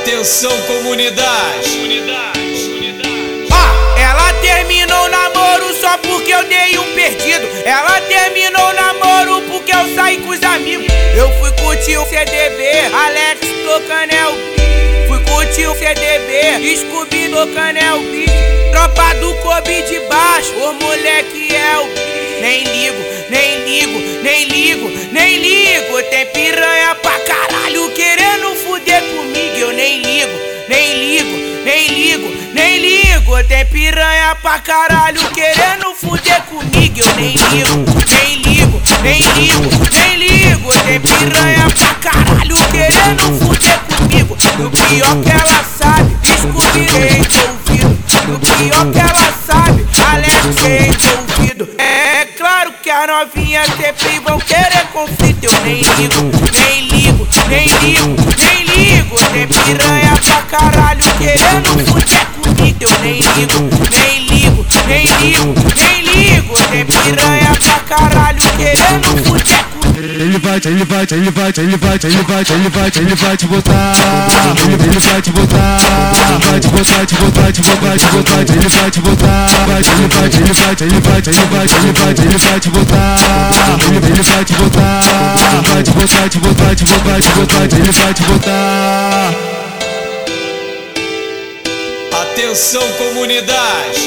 Atenção comunidade. Ó, ela terminou o namoro só porque eu dei um perdido. Ela terminou o namoro porque eu saí com os amigos. Eu fui curtir o CDB, Alex tocando é o Fui curtir o CDB, Scooby tocando é o Tropa do Kobe de baixo, o moleque é o nem ligo, nem ligo, nem ligo, nem ligo. Tem nem ligo, nem ligo. Tem piranha pra caralho querendo fuder comigo. Eu nem ligo, nem ligo, nem ligo, nem ligo. Tem piranha pra caralho querendo fuder comigo. No pior que ela sabe, descobrirei envolvido. No pior que ela sabe, Alex é envolvido. É claro que a novinha sempre vão querer conflito. Eu nem ligo, querendo fuder comigo. Eu nem ligo, nem ligo, nem ligo, nem ligo. Tem piranha pra caralho querendo comigo. Ele vai, ele vai, ele vai, ele vai, ele vai, ele vai, ele vai te botar. Ele, ele vai te botar. Vai te botar, te botar, te botar, te botar, ele vai te botar. Vai, ele vai, ele vai, ele vai, ele vai, ele vai, ele vai te botar. Ele, ele vai te botar. Vai te botar, te botar, te botar, te botar, ele vai te botar. Atenção comunidade.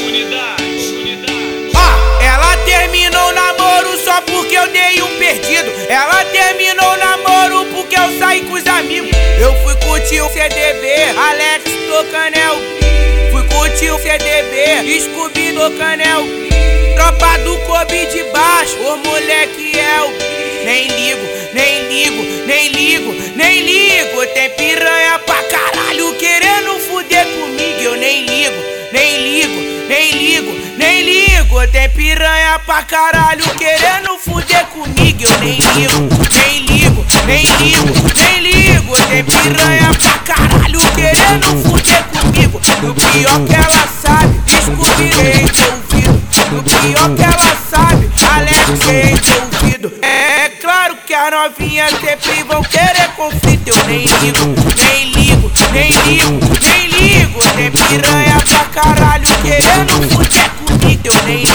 Ó, ela terminou o namoro só porque eu dei um perdido. Ela terminou o namoro porque eu saí com os amigos. Eu fui curtir o CDB, Alex tocando o Fui curtir o CDB, Scooby tocando o Tropa do Kobe de baixo, o moleque é o nem ligo, nem ligo, nem ligo, nem ligo. Tem piranha pra caralho ligo. Tem piranha pra caralho querendo fuder comigo. Eu nem ligo, nem ligo, nem ligo, nem ligo. Tem piranha pra caralho querendo fuder comigo. No pior que ela sabe, descobrirei envolvido. No pior que ela sabe, Alex é envolvido. É claro que a novinha sempre vão querer conflito. Eu nem ligo, nem ligo, nem ligo, nem ligo. Tem piranha pra caralho querendo fuder comigo.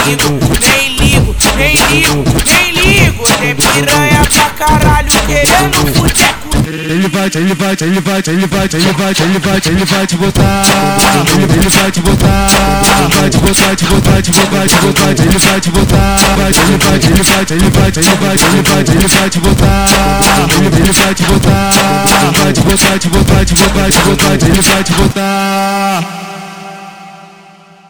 Nem ligo, nem ligo, nem ligo. Tem piranha pra caralho querendo fuder. Ele vai, ele vai, ele vai, ele vai, ele vai, ele vai, ele vai te botar. Ele, ele vai te botar. Vai te botar, te botar, te botar, te botar, ele vai te botar. Vai, ele vai, ele vai, ele vai, ele vai, ele vai, ele vai te botar. Ele, ele vai te botar. Vai te botar, te botar, te botar, te botar, ele vai te botar.